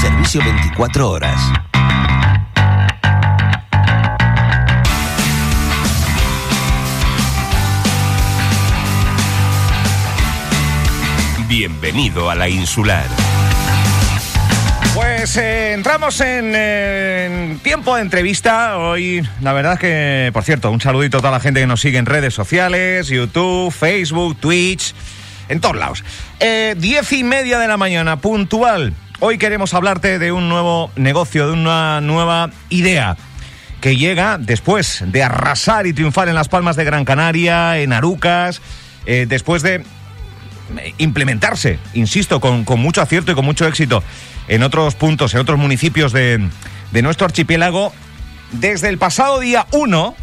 Servicio 24 horas. Bienvenido a la insular. Pues eh, entramos en, eh, en tiempo de entrevista. Hoy, la verdad es que, por cierto, un saludito a toda la gente que nos sigue en redes sociales, YouTube, Facebook, Twitch, en todos lados. Eh, diez y media de la mañana, puntual. Hoy queremos hablarte de un nuevo negocio, de una nueva idea que llega después de arrasar y triunfar en las Palmas de Gran Canaria, en Arucas, eh, después de implementarse, insisto, con, mucho acierto y con mucho éxito en otros puntos, en otros municipios de, de nuestro archipiélago. Desde el pasado día 1,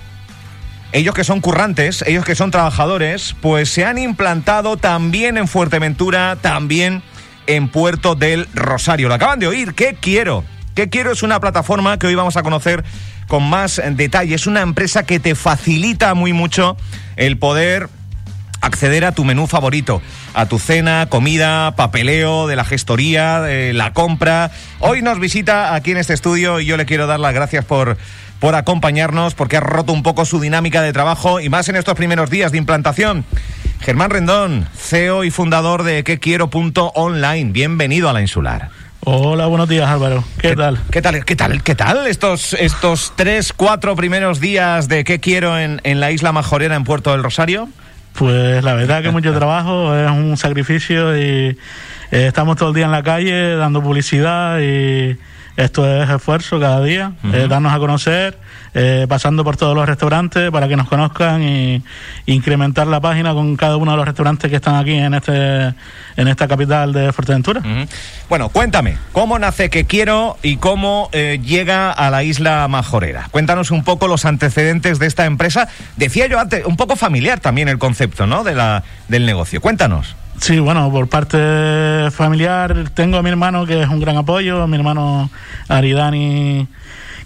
ellos que son currantes, ellos que son trabajadores, pues se han implantado también en Fuerteventura, también en Puerto del Rosario. Lo acaban de oír, ¿qué quiero? ¿Qué quiero? Es una plataforma que hoy vamos a conocer con más detalle. Es una empresa que te facilita muy mucho el poder acceder a tu menú favorito, a tu cena, comida, papeleo de la gestoría, de la compra. Hoy nos visita aquí en este estudio y yo le quiero dar las gracias por, por acompañarnos, porque ha roto un poco su dinámica de trabajo y más en estos primeros días de implantación. Germán Rendón, CEO y fundador de quequiero.online. Bienvenido a la Insular. Hola, buenos días Álvaro. ¿Qué, ¿Qué, tal? ¿Qué tal? ¿Qué tal? ¿Qué tal estos, estos tres, cuatro primeros días de qué quiero en, en la isla Majorera en Puerto del Rosario? Pues la verdad que mucho trabajo, es un sacrificio y eh, estamos todo el día en la calle dando publicidad y esto es esfuerzo cada día, uh -huh. eh, darnos a conocer, eh, pasando por todos los restaurantes para que nos conozcan y incrementar la página con cada uno de los restaurantes que están aquí en este en esta capital de Fuerteventura. Uh -huh. Bueno, cuéntame, ¿cómo nace que quiero y cómo eh, llega a la isla Majorera? Cuéntanos un poco los antecedentes de esta empresa. Decía yo antes, un poco familiar también el concepto, ¿no? De la, del negocio. Cuéntanos. Sí, bueno, por parte familiar tengo a mi hermano que es un gran apoyo, a mi hermano Aridani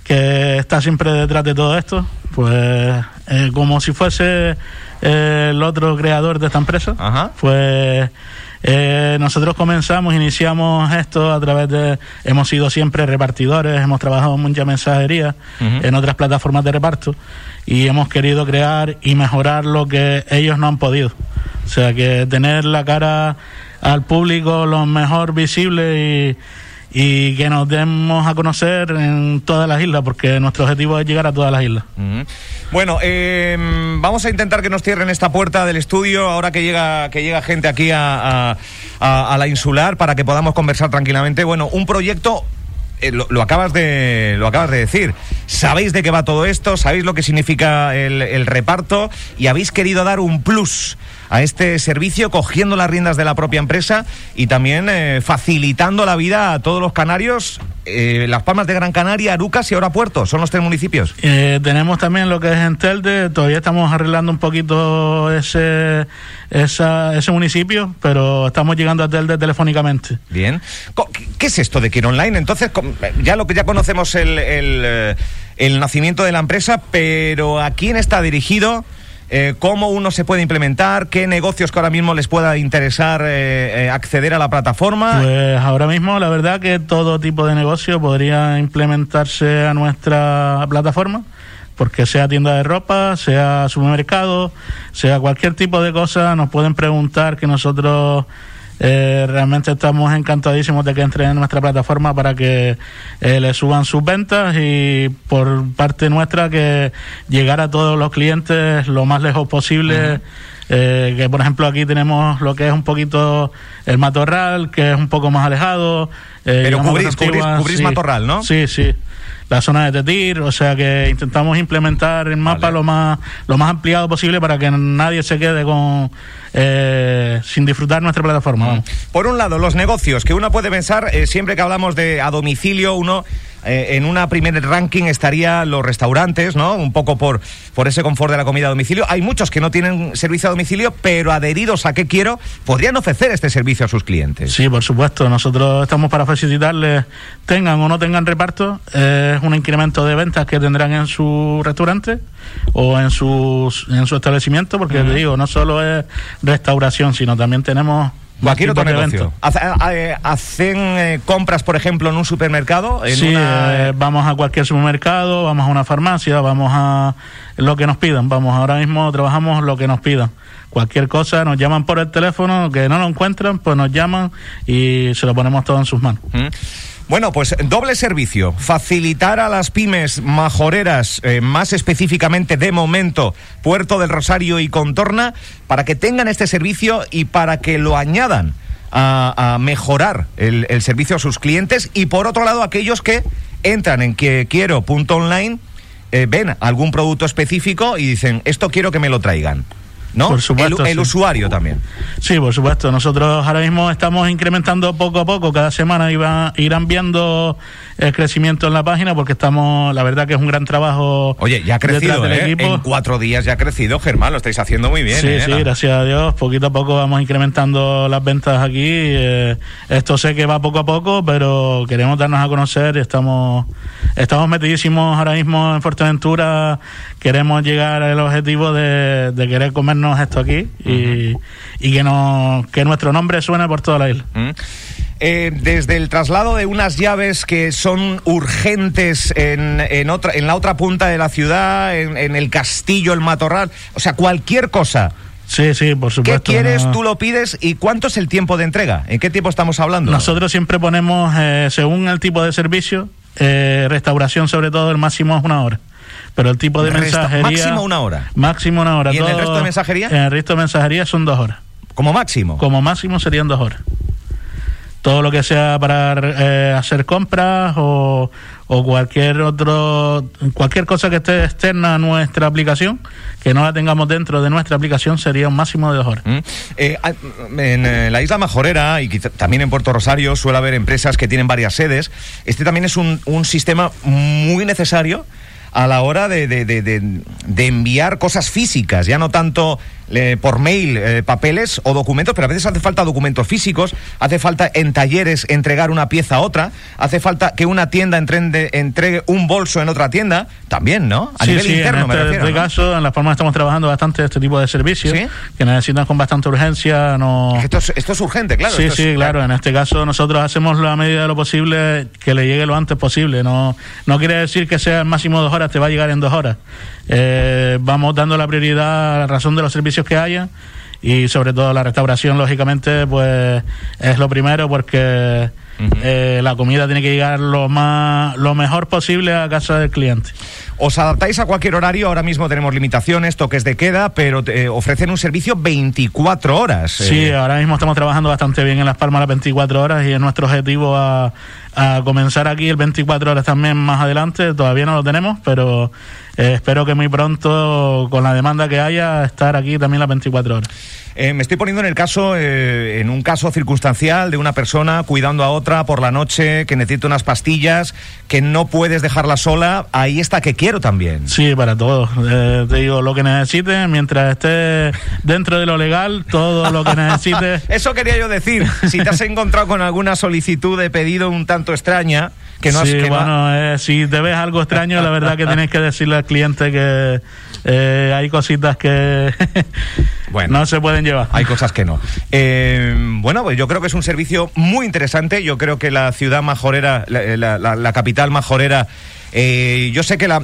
que está siempre detrás de todo esto, pues eh, como si fuese eh, el otro creador de esta empresa, Ajá. pues eh, nosotros comenzamos, iniciamos esto a través de, hemos sido siempre repartidores, hemos trabajado en mucha mensajería, uh -huh. en otras plataformas de reparto, y hemos querido crear y mejorar lo que ellos no han podido. O sea, que tener la cara al público lo mejor visible y, y que nos demos a conocer en todas las islas, porque nuestro objetivo es llegar a todas las islas. Bueno, eh, vamos a intentar que nos cierren esta puerta del estudio ahora que llega, que llega gente aquí a, a, la insular para que podamos conversar tranquilamente. Bueno, un proyecto eh, lo, acabas de lo acabas de decir. Sabéis de qué va todo esto, sabéis lo que significa el, reparto y habéis querido dar un plus a este servicio cogiendo las riendas de la propia empresa y también eh, facilitando la vida a todos los canarios. Eh, las Palmas de Gran Canaria, Arucas y ahora Puerto, son los tres municipios. Eh, tenemos también lo que es Entelde, todavía estamos arreglando un poquito ese, esa, ese municipio, pero estamos llegando a Telde telefónicamente. Bien. ¿Qué es esto de Quiero Online? Entonces, ya lo que ya conocemos el, el, el nacimiento de la empresa, pero ¿a quién está dirigido? Eh, cómo uno se puede implementar, qué negocios que ahora mismo les pueda interesar eh, eh, acceder a la plataforma. Pues ahora mismo la verdad que todo tipo de negocio podría implementarse a nuestra plataforma porque sea tienda de ropa, sea supermercado, sea cualquier tipo de cosa, nos pueden preguntar que nosotros eh, realmente estamos encantadísimos de que entren en nuestra plataforma para que eh, le suban sus ventas y por parte nuestra que llegar a todos los clientes lo más lejos posible. Uh -huh. Eh, que por ejemplo aquí tenemos lo que es un poquito el matorral, que es un poco más alejado. Eh, Pero cubrís, cubrís, cubrís sí, matorral, ¿no? Sí, sí. La zona de Tetir, o sea que intentamos implementar el mapa lo más lo más ampliado posible para que nadie se quede con eh, sin disfrutar nuestra plataforma. Por un lado, los negocios, que uno puede pensar, eh, siempre que hablamos de a domicilio, uno eh, en una primer ranking estaría los restaurantes, ¿no? Un poco por, por ese confort de la comida a domicilio. Hay muchos que no tienen servicio a domicilio, pero adheridos a qué quiero, podrían ofrecer este servicio a sus clientes. Sí, por supuesto. Nosotros estamos para facilitarles, tengan o no tengan reparto, es un incremento de ventas que tendrán en su restaurante o en, sus, en su establecimiento, porque te digo, no solo es restauración, sino también tenemos Cualquier otro negocio. Eh, ¿Hacen eh, compras, por ejemplo, en un supermercado? sí, eh, vamos a cualquier supermercado, vamos a una farmacia, vamos a lo que nos pidan. Vamos, ahora mismo trabajamos lo que nos pidan. Cualquier cosa, nos llaman por el teléfono, que no lo encuentran, pues nos llaman y se lo ponemos todo en sus manos. Bueno, pues doble servicio. Facilitar a las pymes majoreras, eh, más específicamente de momento, Puerto del Rosario y Contorna, para que tengan este servicio y para que lo añadan a, mejorar el, servicio a sus clientes. Y por otro lado, aquellos que entran en que punto online, eh, ven algún producto específico y dicen, esto quiero que me lo traigan. ¿No? Por supuesto. El, usuario también. Sí, por supuesto. Nosotros ahora mismo estamos incrementando poco a poco. Cada semana iba, irán viendo el crecimiento en la página porque estamos, la verdad que es un gran trabajo. Oye, ya ha crecido, ¿eh? En cuatro días ya ha crecido, Germán, lo estáis haciendo muy bien. Sí, ¿eh? sí, gracias a Dios. Poquito a poco vamos incrementando las ventas aquí. Eh, esto sé que va poco a poco, pero queremos darnos a conocer y estamos, estamos metidísimos ahora mismo en Fuerteventura. Queremos llegar al objetivo de, de querer comernos esto aquí y, y que, nos, que nuestro nombre suene por toda la isla. Eh, desde el traslado de unas llaves que son urgentes en, en, otra, en la otra punta de la ciudad, en, el castillo, el matorral, o sea, cualquier cosa. Sí, sí, por supuesto. ¿Qué quieres? Tú lo pides. ¿Y cuánto es el tiempo de entrega? ¿En qué tiempo estamos hablando? Nosotros siempre ponemos, eh, según el tipo de servicio, eh, restauración sobre todo, el máximo es una hora. Pero el tipo de mensajería... Máximo una hora. Máximo una hora. ¿Y en el resto de mensajería? En el resto de mensajería son dos horas. ¿Como máximo? Como máximo serían dos horas todo lo que sea para eh, hacer compras o, o, cualquier otro cualquier cosa que esté externa a nuestra aplicación que no la tengamos dentro de nuestra aplicación sería un máximo de dos horas mm. eh, en eh, la isla Majorera y también en Puerto Rosario suele haber empresas que tienen varias sedes este también es un, un sistema muy necesario a la hora de, de, de, de enviar cosas físicas, ya no tanto eh, por mail eh, papeles o documentos, pero a veces hace falta documentos físicos, hace falta en talleres entregar una pieza a otra, hace falta que una tienda entregue, entregue un bolso en otra tienda, también, ¿no? A nivel interno, en este, me refiero. En caso, en la forma que estamos trabajando bastante este tipo de servicios, que necesitan con bastante urgencia. No... Esto, es, esto es urgente, claro. Sí, sí, claro. En este caso, nosotros hacemos la medida de lo posible que le llegue lo antes posible. No, no quiere decir que sea el máximo dos horas, te va a llegar en dos horas. Eh, vamos dando la prioridad a la razón de los servicios que haya y sobre todo la restauración, lógicamente, pues es lo primero porque eh, la comida tiene que llegar lo más lo mejor posible a casa del cliente. Os adaptáis a cualquier horario, ahora mismo tenemos limitaciones, toques de queda, pero eh, ofrecen un servicio 24 horas. Sí, ahora mismo estamos trabajando bastante bien en Las Palmas las 24 horas y es nuestro objetivo a, a comenzar aquí el 24 horas también más adelante. Todavía no lo tenemos, pero eh, espero que muy pronto, con la demanda que haya, estar aquí también las 24 horas. Eh, me estoy poniendo en el caso, eh, en un caso circunstancial de una persona cuidando a otra por la noche, que necesita unas pastillas, que no puedes dejarla sola. Ahí está que quiero también. Sí, para todos. te digo, lo que necesites, mientras esté dentro de lo legal, todo lo que necesites. Eso quería yo decir. Si te has encontrado con alguna solicitud de pedido un tanto extraña, sí, bueno, eh, si te ves algo extraño, la verdad que tienes que decirle al cliente que eh, hay cositas que bueno, no se pueden llevar. Hay cosas que no. Eh, bueno, pues yo creo que es un servicio muy interesante. Yo creo que la ciudad majorera, la, capital majorera, yo sé que la,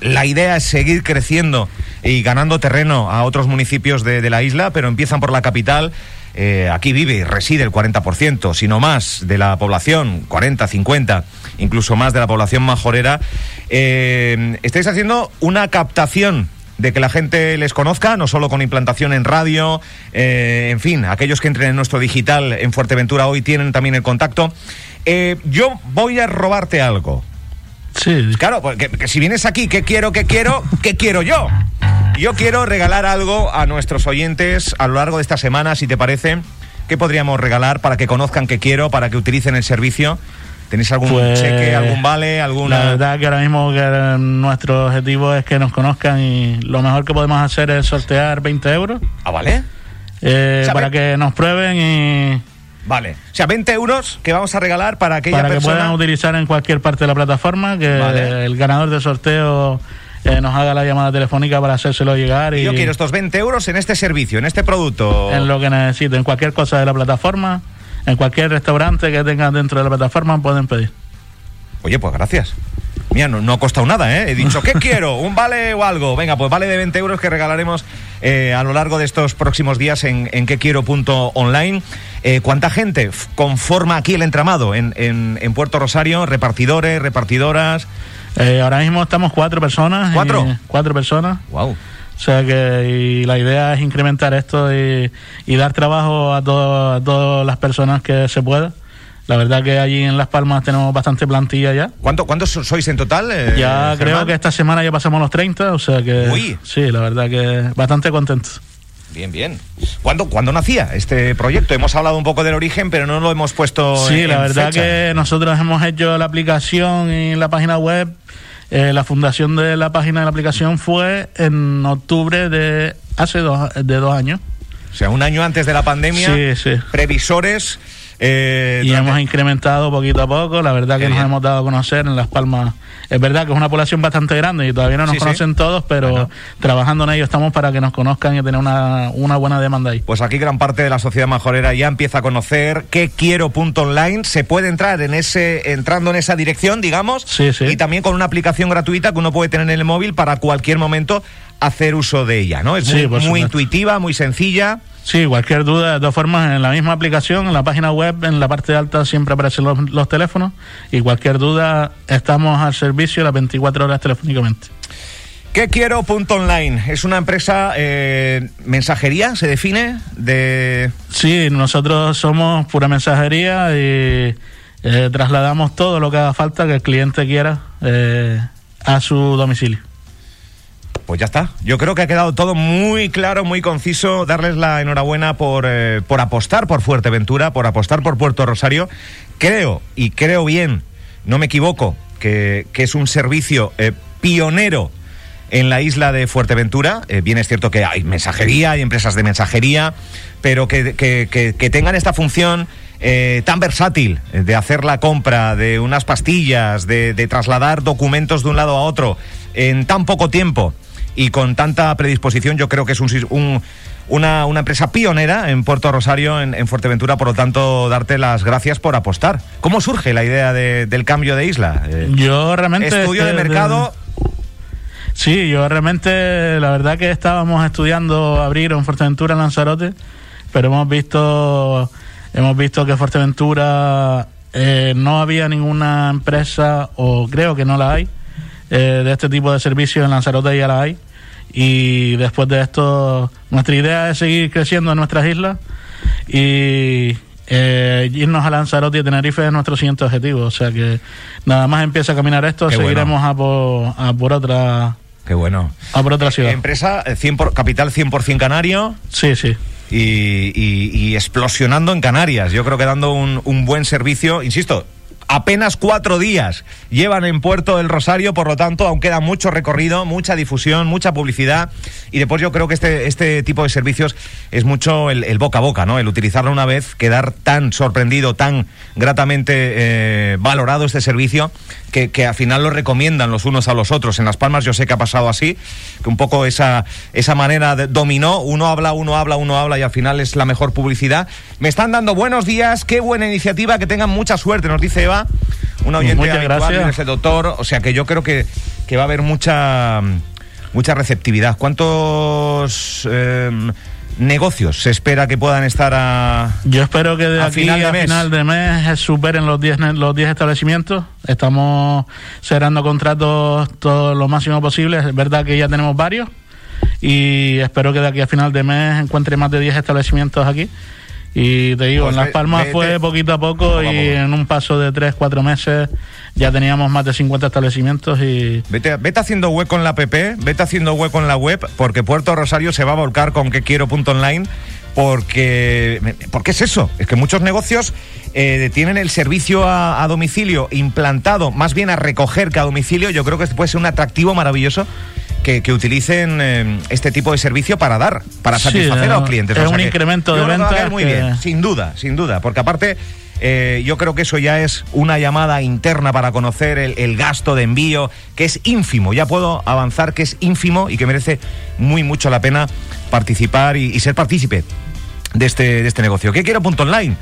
la idea es seguir creciendo y ganando terreno a otros municipios de, de la isla, pero empiezan por la capital. Eh, aquí vive y reside el 40%, si no más, de la población, 40, 50, incluso más de la población majorera, eh, estáis haciendo una captación de que la gente les conozca, no solo con implantación en radio, eh, en fin, aquellos que entren en nuestro digital en Fuerteventura hoy tienen también el contacto. yo voy a robarte algo. Sí. Claro, porque que si vienes aquí, ¿qué quiero, qué quiero, qué quiero yo? Yo quiero regalar algo a nuestros oyentes a lo largo de esta semana, si te parece. ¿Qué podríamos regalar para que conozcan qué quiero, para que utilicen el servicio? ¿Tenéis algún Pues, cheque, algún vale, alguna...? La verdad que ahora mismo que nuestro objetivo es que nos conozcan y lo mejor que podemos hacer es sortear 20 euros Ah, ¿vale? eh, O sea, para que nos prueben y Vale. O sea, 20 euros que vamos a regalar para aquella para que persona... puedan utilizar en cualquier parte de la plataforma, que Vale. el ganador del sorteo eh, nos haga la llamada telefónica para hacérselo llegar y Y yo quiero estos 20 euros en este servicio, en este producto. en lo que necesiten, cualquier cosa de la plataforma, en cualquier restaurante que tengan dentro de la plataforma pueden pedir. Oye, pues gracias. Mira, no, no ha costado nada, ¿eh? He dicho, ¿qué quiero? ¿Un vale o algo? Venga, pues vale de 20 euros que regalaremos eh, a lo largo de estos próximos días en, en quequiero.online. Eh, ¿Cuánta gente conforma aquí el entramado en, en- en Puerto Rosario? ¿Repartidores, repartidoras? Eh, ahora mismo estamos cuatro personas. y- ¿Cuatro? cuatro personas. Wow. O sea que y la idea es incrementar esto y, y dar trabajo a, todo- a todas las personas que se pueda. La verdad que allí en Las Palmas tenemos bastante plantilla ya. ¿Cuánto, ¿Cuántos so- sois en total? eh, ya Germán? creo que esta semana ya pasamos los 30, o sea que Uy. sí, la verdad que bastante contentos. Bien, bien. ¿Cuándo, ¿Cuándo nacía este proyecto? Hemos hablado un poco del origen, pero no lo hemos puesto Sí, en la verdad fecha. que nosotros hemos hecho la aplicación y la página web. Eh, la fundación de la página de la aplicación fue en octubre de hace dos, de dos años. O sea, un año antes de la pandemia. Sí, sí. Previsores. Eh, Y hemos incrementado poquito a poco, la verdad Qué que nos bien. hemos dado a conocer en Las Palmas. Es verdad que es una población bastante grande y todavía no nos Sí, sí. conocen todos, pero Bueno. trabajando en ello estamos para que nos conozcan y tener una, una buena demanda ahí. Pues aquí gran parte de la sociedad majorera ya empieza a conocer qué quiero.online. Se puede entrar en ese, entrando en esa dirección, digamos. Sí, sí. Y también con una aplicación gratuita que uno puede tener en el móvil para cualquier momento hacer uso de ella, ¿no? Es muy, intuitiva, muy sencilla. Sí, cualquier duda, de todas formas, en la misma aplicación, en la página web, en la parte alta siempre aparecen los, los teléfonos y cualquier duda estamos al servicio las 24 horas telefónicamente. ¿Qué quiero.online? Es una empresa eh, mensajería, se define, de... Sí, nosotros somos pura mensajería y eh, trasladamos todo lo que haga falta que el cliente quiera eh, a su domicilio. Pues ya está. Yo creo que ha quedado todo muy claro, muy conciso. Darles la enhorabuena por, eh, por apostar por Fuerteventura, por apostar por Puerto Rosario. Creo, y creo bien, no me equivoco, que, que es un servicio eh, pionero en la isla de Fuerteventura. Eh, bien es cierto que hay mensajería, hay empresas de mensajería, pero que, que- que- tengan esta función eh, tan versátil de hacer la compra de unas pastillas, de, de trasladar documentos de un lado a otro en tan poco tiempo y con tanta predisposición, yo creo que es un, un- una, una empresa pionera en Puerto Rosario, en, en Fuerteventura, por lo tanto, darte las gracias por apostar. ¿Cómo surge la idea de- del cambio de isla? Eh, Yo realmente... estudio es de que mercado, Sí, yo realmente, la verdad que estábamos estudiando abrir en Fuerteventura, en Lanzarote, pero hemos visto, hemos visto que Fuerteventura eh, no había ninguna empresa, o creo que no la hay, eh, de este tipo de servicios en Lanzarote ya la hay. Y después de esto, nuestra idea es seguir creciendo en nuestras islas y eh, irnos a Lanzarote y Tenerife es nuestro siguiente objetivo. O sea que nada más empieza a caminar esto, Qué bueno. seguiremos a por, a por otra qué bueno. a por otra ciudad. Empresa, eh, 100 por- capital 100% canario Sí, sí. y, y- y explosionando en Canarias. Yo creo que dando un, un buen servicio, insisto. Apenas cuatro días llevan en Puerto del Rosario, por lo tanto, aún queda mucho recorrido, mucha difusión, mucha publicidad. Y después yo creo que este, este tipo de servicios es mucho el, boca a boca, ¿no? El utilizarlo una vez, quedar tan sorprendido, tan gratamente eh, valorado este servicio, que, que al final lo recomiendan los unos a los otros. En Las Palmas yo sé que ha pasado así, que un poco esa, esa manera de, dominó, uno habla, uno habla, uno habla y al final es la mejor publicidad. Me están dando buenos días, qué buena iniciativa, que tengan mucha suerte, nos dice Eva, una oyente Muchas habitual, gracias. es el doctor, o sea que yo creo que, que va a haber mucha, mucha receptividad. ¿Cuántos eh, negocios se espera que puedan estar a... Yo espero que de A aquí final de a mes. final de mes superen los 10 ne- los 10 establecimientos. Estamos cerrando contratos todo lo máximo posible. Es verdad que ya tenemos varios y espero que de aquí a final de mes encuentre más de 10 establecimientos aquí Y te digo, Pues en Las Palmas vete- fue poquito a poco y en un paso de 3, 4 meses ya teníamos más de 50 establecimientos y Vete, vete haciendo hueco en la app, vete haciendo hueco en la web, porque Puerto Rosario se va a volcar con que quiero punto online, porque, porque es eso, es que muchos negocios eh, tienen el servicio a, a domicilio implantado, más bien a recoger que a domicilio, yo creo que puede ser un atractivo maravilloso. Que, que utilicen eh, este tipo de servicio para dar, para Sí, satisfacer a los es clientes. un sea que incremento de ventas muy que- bien, sin duda, sin duda, porque aparte eh, yo creo que eso ya es una llamada interna para conocer el, el gasto de envío, que es ínfimo, ya puedo avanzar que es ínfimo y que merece muy mucho la pena participar y, y ser partícipe de este, de este negocio. ¿Qué quiero? Punto online.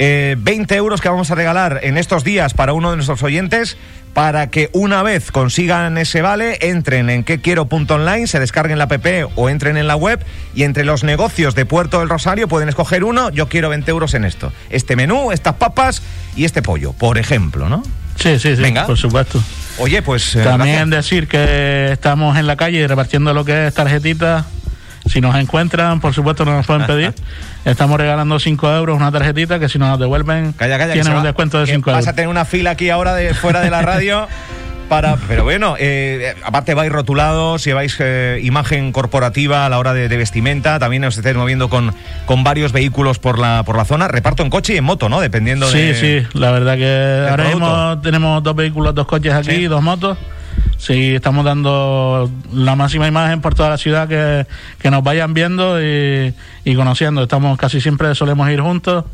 Eh, 20 euros que vamos a regalar en estos días para uno de nuestros oyentes para que una vez consigan ese vale, entren en que quiero punto online, se descarguen la app o entren en la web y entre los negocios de Puerto del Rosario pueden escoger uno, yo quiero 20 euros en esto. Este menú, estas papas y este pollo, por ejemplo, ¿no? sí, sí, sí, Venga. por supuesto. Oye, pues... eh, También gracias. decir que estamos en la calle repartiendo lo que es tarjetitas. Si nos encuentran, por supuesto, no nos pueden pedir. Estamos regalando 5 euros una tarjetita que si nos devuelven, Calla, calla, tienen un va- descuento de que 5 Vas euros. a tener una fila aquí ahora de fuera de la radio. Para, pero bueno, eh, aparte vais rotulados, lleváis eh, imagen corporativa a la hora de, de vestimenta, también os estáis moviendo con, con varios vehículos por la, por la zona, reparto en coche y en moto, ¿no? Dependiendo Sí, de... sí, la verdad que ahora mismo tenemos dos vehículos, dos coches aquí, Sí. dos motos. Sí, estamos dando la máxima imagen por toda la ciudad que, que nos vayan viendo y, y conociendo. Estamos casi siempre solemos ir juntos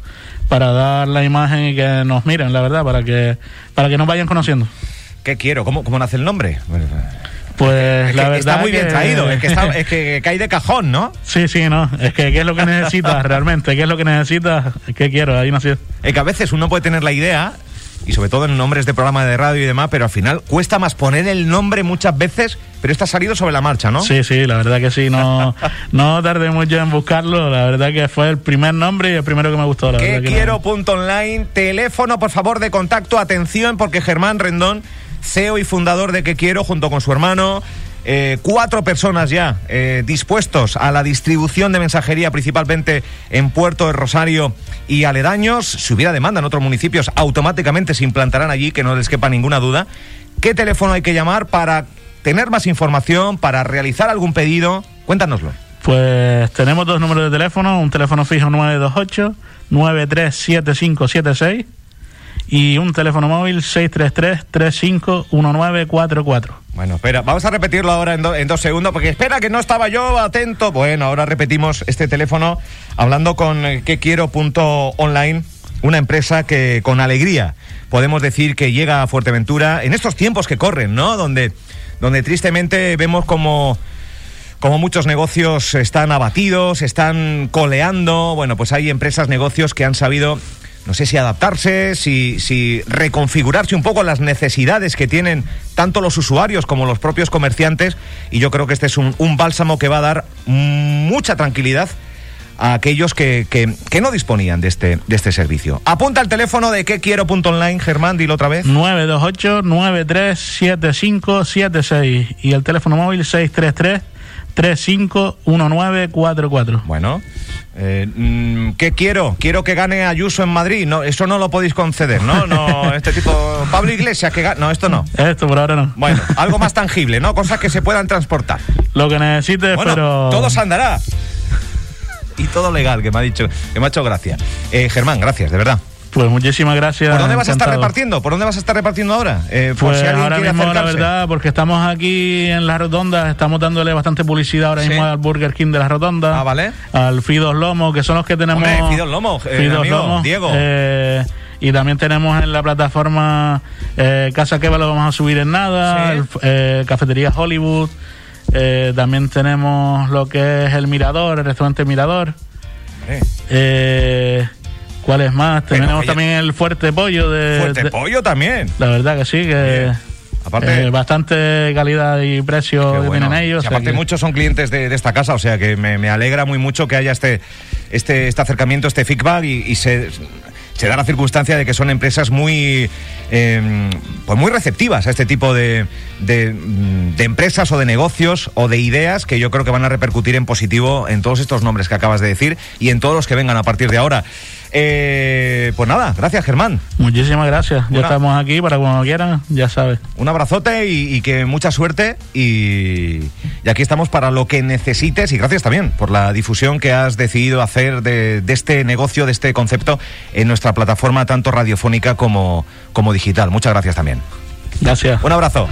para dar la imagen y que nos miren, la verdad, para que para que nos vayan conociendo. ¿Qué quiero? ¿Cómo, cómo nace el nombre? Pues Es la que verdad está muy bien que- traído, es que, está- es que cae de cajón, ¿no? Sí, sí, no. Es que ¿qué es lo que necesitas realmente? ¿Qué es lo que necesitas? ¿Qué quiero? Ahí nació. Es que a veces uno puede tener la idea, y sobre todo en nombres de programa de radio y demás, pero al final cuesta más poner el nombre muchas veces, pero está salido sobre la marcha, ¿no? Sí, sí, la verdad que sí. No, no tardé mucho en buscarlo. La verdad que fue el primer nombre y el primero que me gustó. La ¿Qué verdad que no- quiero? Punto online. Teléfono, por favor, de contacto. Atención, porque Germán Rendón, CEO y fundador de Que Quiero, junto con su hermano, eh, cuatro personas ya eh, dispuestos a la distribución de mensajería, principalmente en Puerto de Rosario y aledaños. Si hubiera demanda en otros municipios, automáticamente se implantarán allí, que no les quepa ninguna duda. ¿Qué teléfono hay que llamar para tener más información, para realizar algún pedido? Cuéntanoslo. Pues tenemos dos números de teléfono, un teléfono fijo 928 937576 y un teléfono móvil 633 351944. Bueno, espera, vamos a repetirlo ahora en, en dos segundos, porque espera que no estaba yo atento. Bueno, ahora repetimos este teléfono hablando con eh, que quiero punto online, una empresa que con alegría podemos decir que llega a Fuerteventura en estos tiempos que corren, ¿no? Donde, donde tristemente vemos como como muchos negocios están abatidos, están coleando, bueno, pues hay empresas, negocios que han sabido, no sé si adaptarse, si, si reconfigurarse un poco las necesidades que tienen tanto los usuarios como los propios comerciantes, y yo creo que este es un, un bálsamo que va a dar mucha tranquilidad a aquellos que, que- que no disponían de este, de este servicio. Apunta el teléfono de que quiero punto online, Germán, dilo otra vez. 928 937576 y el teléfono móvil 633 351944. Bueno, eh, mm, ¿qué quiero? Quiero que gane Ayuso en Madrid. No, eso no lo podéis conceder, ¿no? No, este tipo Pablo Iglesias que gane. No, esto no. Esto por ahora no. Bueno, algo más tangible, ¿no? Cosas que se puedan transportar. Lo que necesites, Bueno, pero. todo se andará. Y todo legal, que me ha dicho, que me ha hecho gracia. Eh, Germán, gracias, de verdad. Pues muchísimas gracias. ¿Por dónde vas a estar repartiendo? ¿Por dónde vas a estar repartiendo ahora? Eh, Pues si ahora mismo, la verdad, porque estamos aquí en la rotonda, estamos dándole bastante publicidad ahora Sí. mismo al Burger King de la rotonda. Ah, vale. Al Fidos Lomo, que son los que tenemos. Hombre, Fidos Lomo, eh, Fidos amigo, Lomo, Diego. eh, y también tenemos en la plataforma eh, Casa Keba, lo vamos a subir en nada. Sí. el- eh, Cafetería Hollywood. eh, también tenemos lo que es el Mirador, el restaurante Mirador. Eh, ¿Cuáles más? Pero Tenemos también el Fuerte Pollo de. Fuerte de- pollo también. la verdad que sí, que Bien. Aparte- eh, bastante calidad y precio que bueno. tienen ellos. Y o sea aparte que- muchos son clientes de, de esta casa, o sea que me, me alegra muy mucho que haya este, este, este acercamiento, este feedback y, y se, se da la circunstancia de que son empresas muy em, pues muy receptivas a este tipo de, de, de, empresas o de negocios o de ideas que yo creo que van a repercutir en positivo en todos estos nombres que acabas de decir y en todos los que vengan a partir de ahora. Eh, pues nada, gracias Germán. Muchísimas gracias. Ya estamos aquí para cuando quieran, ya sabes. Un abrazote y, y que mucha suerte y, y, aquí estamos para lo que necesites y gracias también por la difusión que has decidido hacer de, de este negocio, de este concepto en nuestra plataforma tanto radiofónica como, como digital. Muchas gracias también. Gracias. Un abrazo.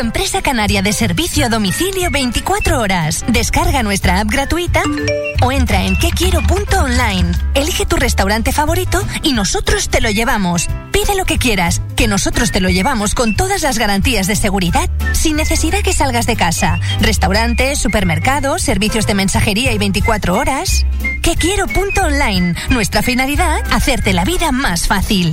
Empresa canaria de servicio a domicilio 24 horas. Descarga nuestra app gratuita o entra en quequiero.online. Elige tu restaurante favorito y nosotros te lo llevamos. Pide lo que quieras, que nosotros te lo llevamos con todas las garantías de seguridad, sin necesidad que salgas de casa. Restaurantes, supermercados, servicios de mensajería y 24 horas. Quequiero.online. Nuestra finalidad, hacerte la vida más fácil.